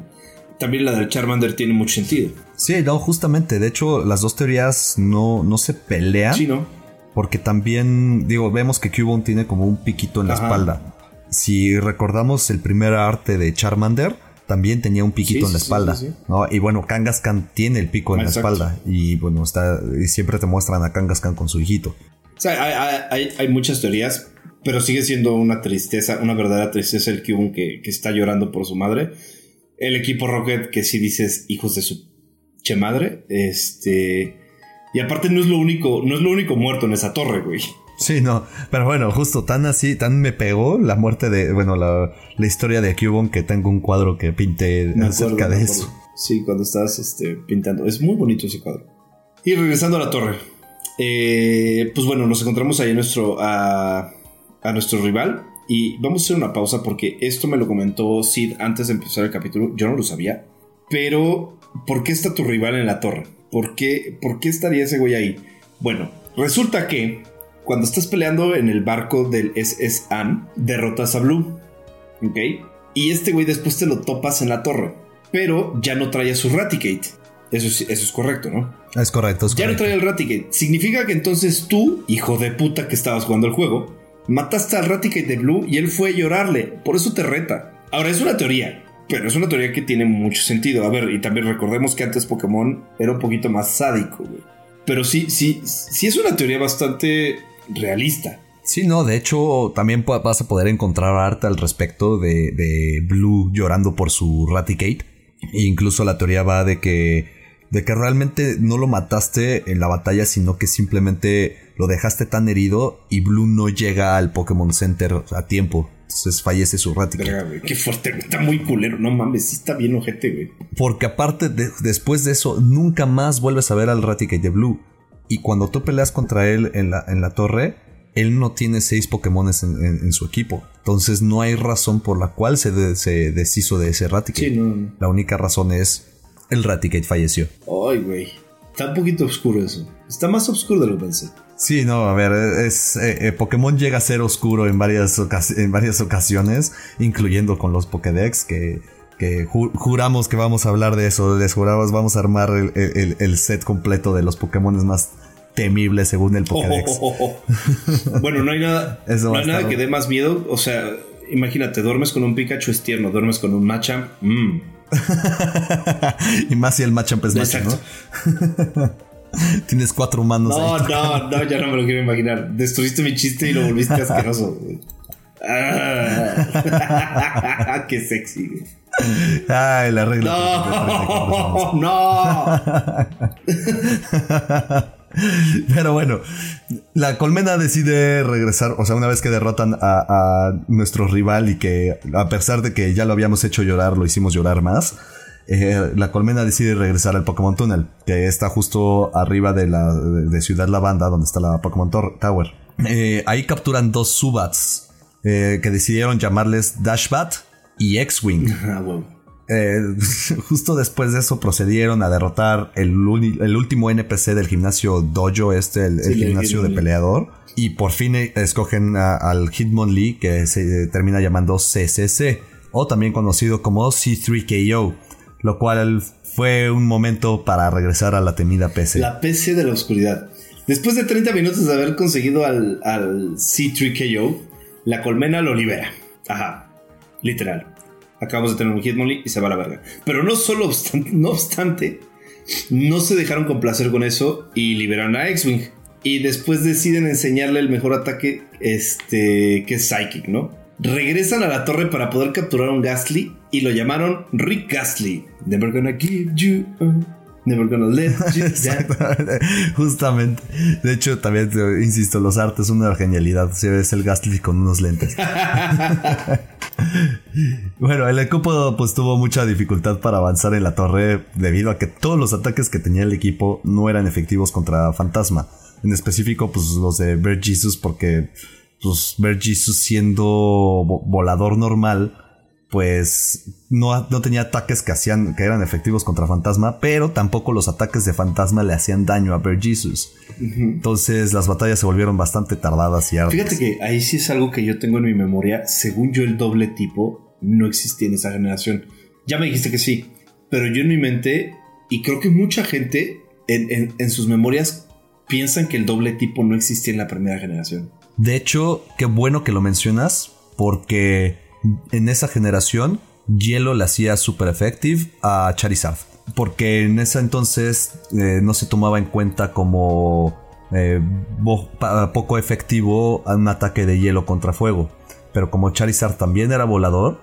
También la del Charmander tiene mucho sentido. Sí, no, justamente. De hecho, las dos teorías no, no se pelean. Sí, ¿no? Porque también, digo, vemos que Cubone tiene como un piquito en la espalda. Si recordamos el primer arte de Charmander, también tenía un piquito en la espalda. ¿no? Y bueno, Kangaskhan tiene el pico en la espalda. Y bueno, está, y siempre te muestran a Kangaskhan con su hijito. O sea, hay, muchas teorías, pero sigue siendo una tristeza, una verdadera tristeza el Cubone que, que está llorando por su madre. El equipo Rocket, que sí dices hijos de su che madre. Este. Y aparte no es lo único, no es lo único muerto en esa torre, güey. Sí, no, pero bueno, justo tan así, tan me pegó la muerte de, bueno, la, historia de Cubone que tengo un cuadro que pinté acerca de eso. Sí, cuando estás este, pintando, es muy bonito ese cuadro. Y regresando a la torre, eh, pues bueno, nos encontramos ahí a nuestro, a, a nuestro rival y vamos a hacer una pausa porque esto me lo comentó Sid antes de empezar el capítulo, yo no lo sabía, pero ¿por qué está tu rival en la torre? ¿Por qué, por qué estaría ese güey ahí? Bueno, resulta que cuando estás peleando en el barco del SS An, derrotas a Blue. ¿Ok? Y este güey después te lo topas en la torre. Pero ya no trae a su Raticate. Eso es, eso es correcto, ¿no? Es correcto, Ya no trae el Raticate. Significa que entonces tú, hijo de puta que estabas jugando el juego, mataste al Raticate de Blue y él fue a llorarle. Por eso te reta. Ahora, es una teoría. Pero es una teoría que tiene mucho sentido. A ver, y también recordemos que antes Pokémon era un poquito más sádico, güey. Pero sí, sí, sí es una teoría bastante realista. Sí, no, de hecho también vas a poder encontrar arte al respecto de, Blue llorando por su Raticate. E incluso la teoría va de que, de que realmente no lo mataste en la batalla, sino que simplemente lo dejaste tan herido y Blue no llega al Pokémon Center a tiempo. Entonces fallece su Raticate. qué fuerte, está muy culero. No mames, sí está bien ojete, güey. Porque aparte, después de eso, nunca más vuelves a ver al Raticate de Blue. Y cuando tú peleas contra él en la, en la torre, él no tiene seis Pokémones en, su equipo. Entonces no hay razón por la cual se, deshizo de ese Raticate. Sí, La única razón es el Raticate falleció. Ay, güey. Está un poquito oscuro eso. Está más oscuro de lo que pensé. Sí, no, a ver, es, eh, eh, Pokémon llega a ser oscuro en varias, en varias ocasiones, incluyendo con los Pokédex, que que juramos que vamos a hablar de eso, les juramos vamos a armar el, set completo de los Pokémon más temibles según el Pokédex. bueno, no hay nada, no hay nada que dé más miedo, o sea, imagínate, duermes con un Pikachu es tierno, duermes con un Machamp, mmm. y más si el Machamp es macho, ¿no? Tienes cuatro manos. No, no, no, ya no me lo quiero imaginar. Destruiste mi chiste y lo volviste asqueroso. Ah, qué sexy. Ay, la regla. No, no. Pero bueno, la colmena decide regresar, o sea, una vez que derrotan a, nuestro rival y que a pesar de que ya lo habíamos hecho llorar, lo hicimos llorar más, eh, la colmena decide regresar al Pokémon Tunnel, que está justo arriba de la de, Ciudad Lavanda, donde está la Pokémon Tower. Eh, ahí capturan dos Subats eh, que decidieron llamarles Dashbat y X-Wing. Ah, eh, justo después de eso procedieron a derrotar el, último NPC del gimnasio Dojo, este, el, gimnasio de peleador. Y por fin eh, escogen al Hitmonlee que se termina llamando CCC, o también conocido como C3KO, lo cual fue un momento para regresar a la temida PC. La PC de la oscuridad. Después de 30 minutos de haber conseguido al, al C3KO, la colmena lo libera. Ajá. Literal. Acabamos de tener un Hitmonlee y se va a la verga. Pero no solo obstante, no obstante, no se dejaron complacer con eso y liberan a X-Wing. Y después deciden enseñarle el mejor ataque, este, que es Psychic, ¿no? regresan a la torre para poder capturar a un Ghastly y lo llamaron Rick Ghastly. Never gonna give you. Never gonna let you. Justamente. De hecho, también te- insisto, los artes son una genialidad. Si ves el Gastly con unos lentes. bueno, el equipo pues tuvo mucha dificultad para avanzar en la torre debido a que todos los ataques que tenía el equipo no eran efectivos contra Fantasma. En específico, pues los de Bear Jesus, porque pues Bear Jesus siendo vo- volador normal, pues no, no tenía ataques que hacían que eran efectivos contra Fantasma, pero tampoco los ataques de Fantasma le hacían daño a Bear Jesus. Entonces las batallas se volvieron bastante tardadas y arduas. Fíjate que ahí sí es algo que yo tengo en mi memoria. Según yo, el doble tipo no existía en esa generación. Ya me dijiste que sí, pero yo en mi mente, y creo que mucha gente en, en- en sus memorias piensan que el doble tipo no existía en la primera generación. De hecho, qué bueno que lo mencionas, porque en esa generación Hielo le hacía super effective a Charizard. Porque en ese entonces eh, no se tomaba en cuenta como eh, poco efectivo un ataque de hielo contra fuego. Pero como Charizard también era volador,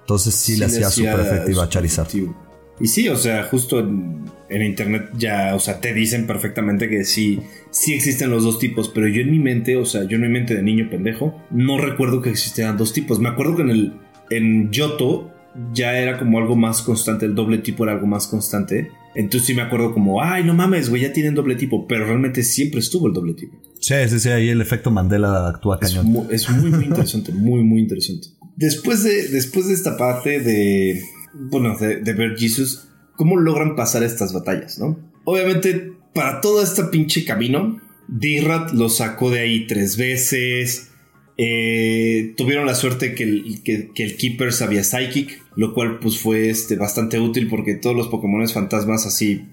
entonces sí, le hacía super effective a Charizard. efectivo. Y sí, o sea, justo en, en internet ya, o sea, te dicen perfectamente que sí, sí existen los dos tipos, pero yo en mi mente, o sea, yo en mi mente de niño pendejo, no recuerdo que existieran dos tipos. Me acuerdo que en el en Yoto ya era como algo más constante, el doble tipo era algo más constante. Entonces sí me acuerdo como, ay, no mames, güey, ya tienen doble tipo, pero realmente siempre estuvo el doble tipo. Sí, sí, sí, ahí el efecto Mandela actúa Es cañón. muy, es muy, muy interesante, muy, muy interesante. Después de, después de esta parte de, bueno, de, ver Jesus, ¿cómo logran pasar estas batallas, no? Obviamente, para todo este pinche camino, D-Rat lo sacó de ahí tres veces. Eh, tuvieron la suerte que el, que, el Keeper sabía Psychic, lo cual pues fue este, bastante útil porque todos los Pokémon fantasmas así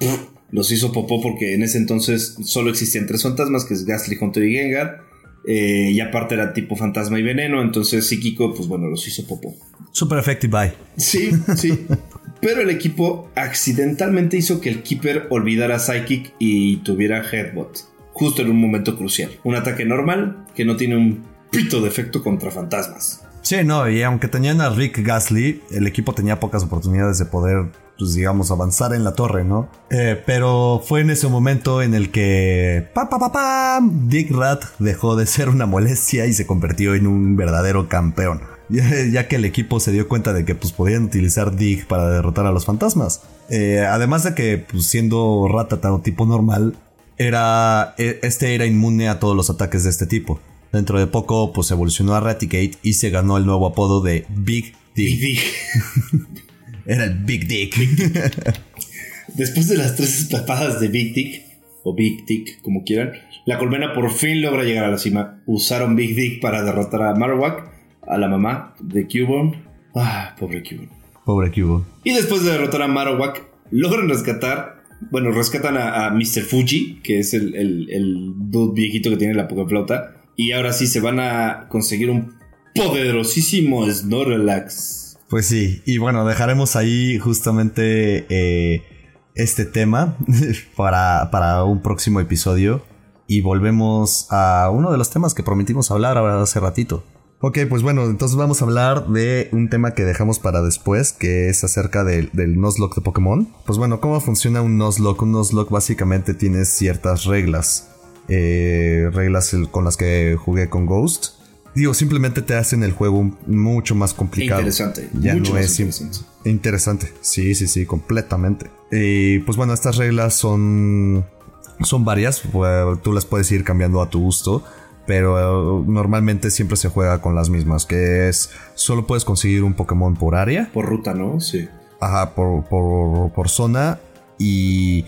los hizo popó porque en ese entonces solo existían tres fantasmas, que es Gastly, Hunter y Gengar. Eh, y aparte era tipo fantasma y veneno, entonces psíquico, pues bueno, los hizo popó. Super effective, bye. Sí, sí. Pero el equipo accidentalmente hizo que el Keeper olvidara Psychic y tuviera Headbutt. Justo en un momento crucial. Un ataque normal que no tiene un pito de efecto contra fantasmas. Sí, no, y aunque tenían a Rick Gasly, el equipo tenía pocas oportunidades de poder, pues digamos, avanzar en la torre, ¿no? Eh, pero fue en ese momento en el que. ¡Pa, pa, pa, pam! Dick Rat dejó de ser una molestia y se convirtió en un verdadero campeón. Ya, que el equipo se dio cuenta de que pues, podían utilizar Dig para derrotar a los fantasmas. Eh, además de que, pues, siendo Ratata o tipo normal, era, e- este era inmune a todos los ataques de este tipo. Dentro de poco, pues evolucionó a Raticate y se ganó el nuevo apodo de Big Big Dick. Dick. Era el Big Dick. Después de las tres escapadas de Big Dick, o Big Dick, como quieran, la colmena por fin logra llegar a la cima. Usaron Big Dick para derrotar a Marowak, a la mamá de Cubone. Ah, pobre Cubone. Pobre Cubo. Y después de derrotar a Marowak, logran rescatar. Bueno, rescatan a, a Mr. Fuji, que es el, el, el dude viejito que tiene la Pokeflauta. Y ahora sí se van a conseguir un poderosísimo Snorlax. Pues sí, y bueno, dejaremos ahí justamente eh, este tema para, para un próximo episodio. Y volvemos a uno de los temas que prometimos hablar ahora hace ratito. Ok, pues bueno, entonces vamos a hablar de un tema que dejamos para después, que es acerca del, del Nuzlocke de Pokémon. Pues bueno, ¿cómo funciona un Nuzlocke? Un Nuzlocke básicamente tiene ciertas reglas. Eh, reglas con las que jugué con Ghost. Digo, simplemente te hacen el juego mucho más complicado. Interesante. Ya mucho no más es. Interesante, sí, sí, sí, completamente. Y pues bueno, estas reglas son, son varias, pues, tú las puedes ir cambiando a tu gusto, pero eh, normalmente siempre se juega con las mismas, que es solo puedes conseguir un Pokémon por área, Por ruta, ¿no? Sí. ajá, por, por, por zona y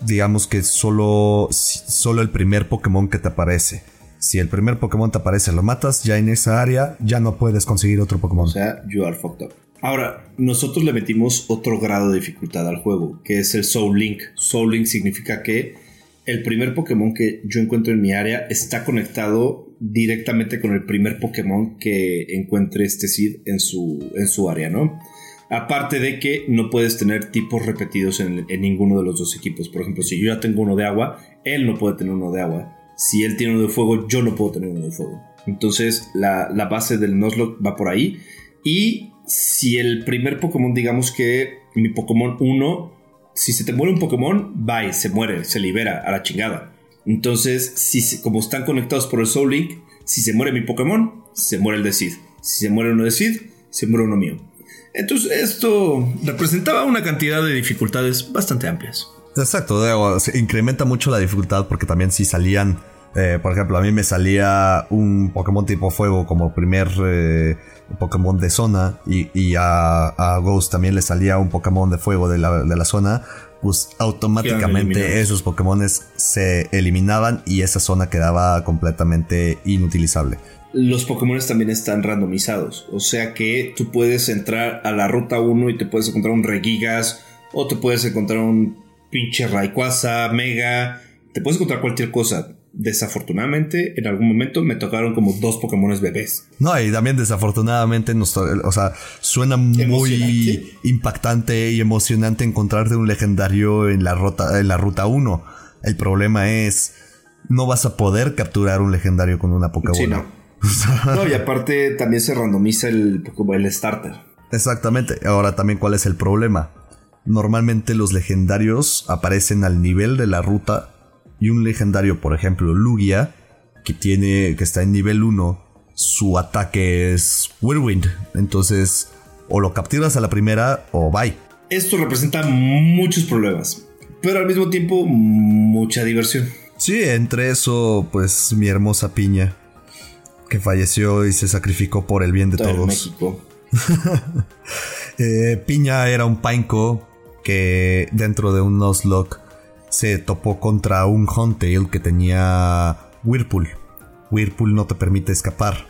digamos que solo, solo el primer Pokémon que te aparece. Si el primer Pokémon te aparece, lo matas, ya en esa área ya no puedes conseguir otro Pokémon. O sea, you are fucked up. Ahora, nosotros le metimos otro grado de dificultad al juego, que es el Soul Link. Soul Link significa que el primer Pokémon que yo encuentro en mi área está conectado directamente con el primer Pokémon que encuentre este Seed en su, en su área, ¿no? Aparte de que no puedes tener tipos repetidos en, ninguno de los dos equipos. Por ejemplo, si yo ya tengo uno de agua, él no puede tener uno de agua. Si él tiene uno de fuego, yo no puedo tener uno de fuego. Entonces la, la base del Nuzlocke va por ahí. Y si el primer Pokémon, digamos que mi Pokémon 1, si se te muere un Pokémon, bye, se muere, se libera a la chingada. Entonces, si, como están conectados por el Soul Link, si se muere mi Pokémon, se muere el de Sid. Si se muere uno de Sid, se muere uno mío. Entonces, esto representaba una cantidad de dificultades bastante amplias. Exacto, se incrementa mucho la dificultad porque también si salían, eh, por ejemplo, a mí me salía un Pokémon tipo fuego como primer eh, Pokémon de zona y, a, Ghost también le salía un Pokémon de fuego de la, de la zona, pues automáticamente esos Pokémon se eliminaban y esa zona quedaba completamente inutilizable. Los Pokémon también están randomizados, o sea que tú puedes entrar a la ruta 1 y te puedes encontrar un Regigas o te puedes encontrar un pinche Rayquaza, Mega, te puedes encontrar cualquier cosa desafortunadamente, en algún momento me tocaron como dos Pokémon bebés. No, y también desafortunadamente, o sea, suena muy impactante y emocionante encontrarte un legendario en la, ruta, en la ruta 1. El problema es, no vas a poder capturar un legendario con una Pokémon. Sí, no. no, y aparte también se randomiza el, el starter. Exactamente. Ahora también, ¿cuál es el problema? Normalmente los legendarios aparecen al nivel de la ruta y un legendario, por ejemplo, Lugia, que tiene que está en nivel 1, su ataque es Whirlwind. Entonces, o lo capturas a la primera o bye. Esto representa muchos problemas, pero al mismo tiempo mucha diversión. Sí, entre eso, pues mi hermosa piña, que falleció y se sacrificó por el bien de todos. México. Eh, piña era un painco que dentro de un Nuzlocke se topó contra un Huntail que tenía Whirlpool. Whirlpool no te permite escapar.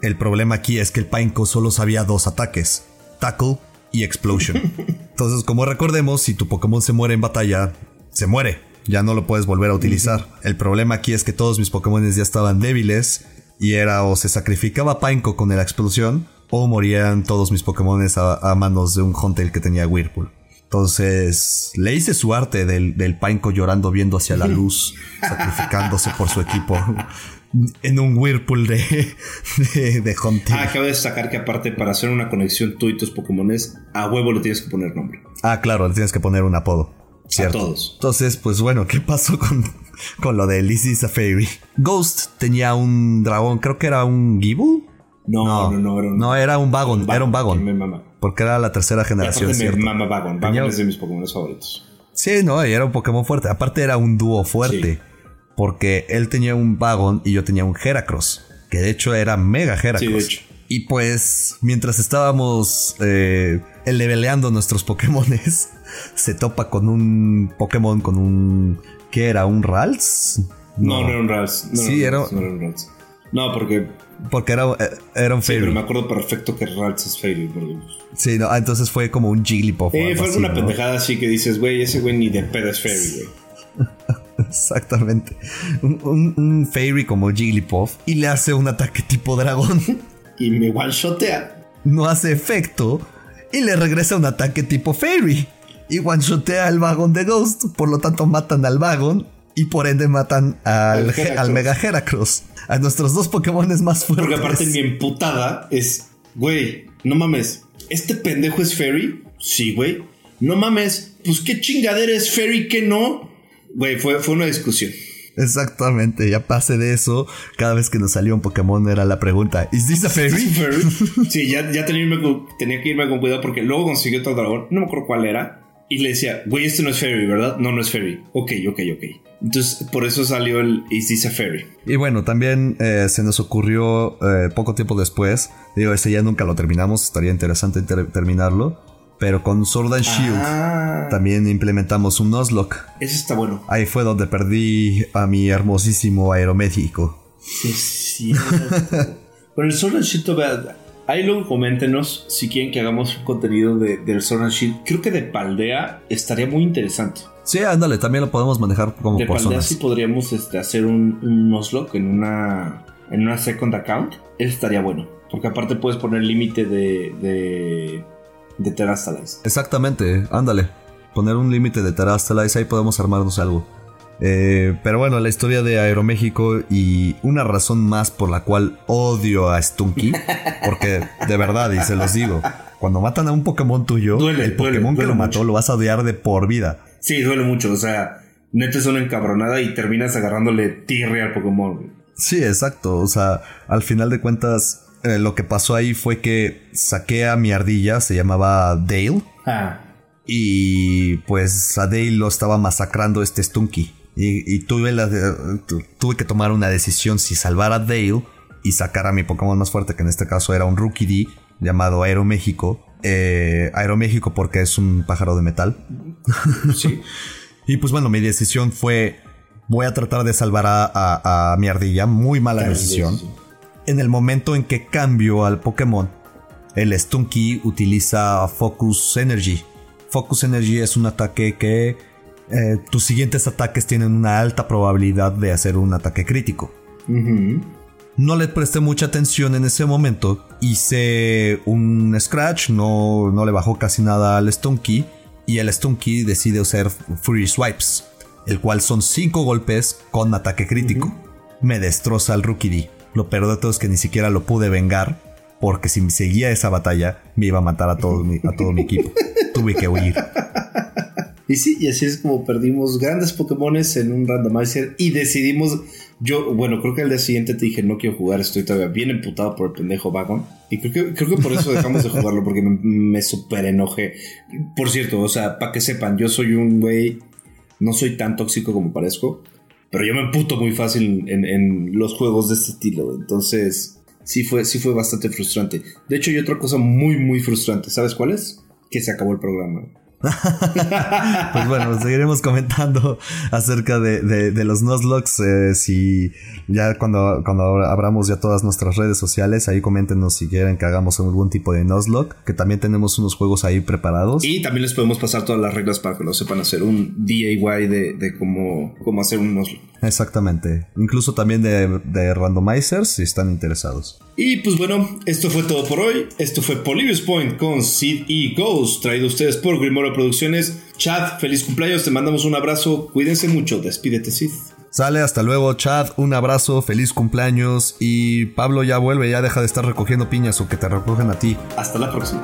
El problema aquí es que el Pineco solo sabía dos ataques, Tackle y Explosion. Entonces, como recordemos, si tu Pokémon se muere en batalla, se muere. Ya no lo puedes volver a utilizar. El problema aquí es que todos mis Pokémon ya estaban débiles y era o se sacrificaba Pineco con la explosión o morían todos mis Pokémon a, a manos de un Huntail que tenía Whirlpool. Entonces, le hice su arte del, del Painco llorando viendo hacia la luz, sacrificándose por su equipo en un whirlpool de, de, de Ah, acabo de destacar que aparte para hacer una conexión tú y tus Pokémones, a huevo le tienes que poner nombre. Ah, claro, le tienes que poner un apodo. Cierto. A todos. Entonces, pues bueno, ¿qué pasó con, con lo de Lizzie Fairy? Ghost tenía un dragón, creo que era un Gible. No, no, no, era un, no, era un Vagon, era un Vagon. Porque era la tercera generación. Mama Vagon, Vagon es de mis Pokémon favoritos. Sí, no, y era un Pokémon fuerte. Aparte era un dúo fuerte. Porque él tenía un Vagon y yo tenía un Heracross. Que de hecho era mega Heracross. Sí, de hecho. Y pues, mientras estábamos eh, leveleando nuestros Pokémones, se topa con un Pokémon con un. ¿Qué era? ¿Un Rals? No, no, era un Rals. No, sí, era, no era un Rals. No, porque porque era, eh, era un Fairy. Sí, pero me acuerdo perfecto que Ralts es Fairy. Sí, no, ah, entonces fue como un Jigglypuff. Eh, fue una pendejada así que dices, güey, ese güey ni de pedo es Fairy, güey. Exactamente. Un, un, Fairy como Jigglypuff y le hace un ataque tipo dragón. Y me one-shotea. No hace efecto y le regresa un ataque tipo Fairy. Y one-shotea al vagón de Ghost. Por lo tanto, matan al vagón y por ende matan al, al, Mega Heracross. A nuestros dos Pokémon más fuertes. Porque aparte mi emputada es, güey, no mames, ¿este pendejo es Fairy? Sí, güey. No mames, pues qué chingadera es Fairy que no. Güey, fue, fue una discusión. Exactamente, ya pase de eso. Cada vez que nos salía un Pokémon era la pregunta: ¿Is this a fairy? sí, ya, ya tenía, tenía, que irme con cuidado porque luego consiguió otro dragón. No me acuerdo cuál era. Y le decía, güey, este no es Fairy, ¿verdad? No, no es Fairy. Ok, ok, ok. Entonces, por eso salió el Is This a Fairy. Y bueno, también eh, se nos ocurrió eh, poco tiempo después. Digo, ese ya nunca lo terminamos, estaría interesante terminarlo. Pero con Sword and Shield ah. también implementamos un Nuzlocke. Ese está bueno. Ahí fue donde perdí a mi hermosísimo aeroméxico. Sí, sí. Con el Sword and Shield, Ahí luego coméntenos si quieren que hagamos un contenido de, del Sword and Shield. Creo que de Paldea estaría muy interesante. Sí, ándale, también lo podemos manejar como de Paldea sí podríamos este, hacer un, un Nuzlocke en una, en una second account. Eso estaría bueno. Porque aparte puedes poner límite de, de, de Terastalize. Exactamente, ándale. Poner un límite de Terastalize, ahí podemos armarnos algo. Eh, pero bueno, la historia de Aeroméxico y una razón más por la cual odio a Stunky, porque de verdad, y se los digo, cuando matan a un Pokémon tuyo, el Pokémon que lo mató lo vas a odiar de por vida. Sí, duele mucho, o sea, neta es una encabronada y terminas agarrándole tirre al Pokémon. Sí, exacto, o sea, al final de cuentas, eh, lo que pasó ahí fue que saqué a mi ardilla, se llamaba Dale. Ah. Y pues a Dale lo estaba masacrando este Stunky. Y, tuve, la, tuve que tomar una decisión si salvar a Dale y sacar a mi Pokémon más fuerte, que en este caso era un Rookie D llamado Aeroméxico. Eh, Aeroméxico porque es un pájaro de metal. Sí. y pues bueno, mi decisión fue, voy a tratar de salvar a, mi ardilla. Muy mala decisión. En el momento en que cambio al Pokémon, el Stunky utiliza Focus Energy. Focus Energy es un ataque que eh, tus siguientes ataques tienen una alta probabilidad de hacer un ataque crítico. No le presté mucha atención en ese momento. Hice un scratch, no, no le bajó casi nada al Stunky. Y el Stunky decide usar Free Swipes, el cual son 5 golpes con ataque crítico. Me destroza al Rookie D. Lo peor de todo es que ni siquiera lo pude vengar, porque si seguía esa batalla me iba a matar a todo a todo mi equipo. Tuve que huir. Y sí, y así es como perdimos grandes Pokémones en un randomizer y decidimos. Yo, bueno, creo que al día siguiente te dije no quiero jugar, estoy todavía bien emputado por el pendejo Vagon. Y creo que, creo que por eso dejamos de jugarlo, porque me, me super enojé. Por cierto, o sea, para que sepan, yo soy un güey. No soy tan tóxico como parezco, pero yo me emputo muy fácil en, en los juegos de este estilo. Entonces, sí fue, sí fue bastante frustrante. De hecho, hay otra cosa muy, muy frustrante. ¿Sabes cuál es? Que se acabó el programa. pues bueno, seguiremos comentando acerca de, los Nuzlocks. Eh, si ya cuando, cuando abramos ya todas nuestras redes sociales, ahí coméntenos si quieren que hagamos algún tipo de Nuzlocke, que también tenemos unos juegos ahí preparados. Y también les podemos pasar todas las reglas para que lo sepan hacer, un DIY de, de cómo, cómo hacer un Nuzlocke. Exactamente. Incluso también de, randomizers si están interesados. Y pues bueno, esto fue todo por hoy. Esto fue Polybius Point con Sid y Ghost, traído a ustedes por Grimorio Producciones. Chad, feliz cumpleaños, te mandamos un abrazo, cuídense mucho, despídete Sid. Sale, hasta luego, Chad, un abrazo, feliz cumpleaños y Pablo ya vuelve, ya deja de estar recogiendo piñas o que te recogen a ti. Hasta la próxima.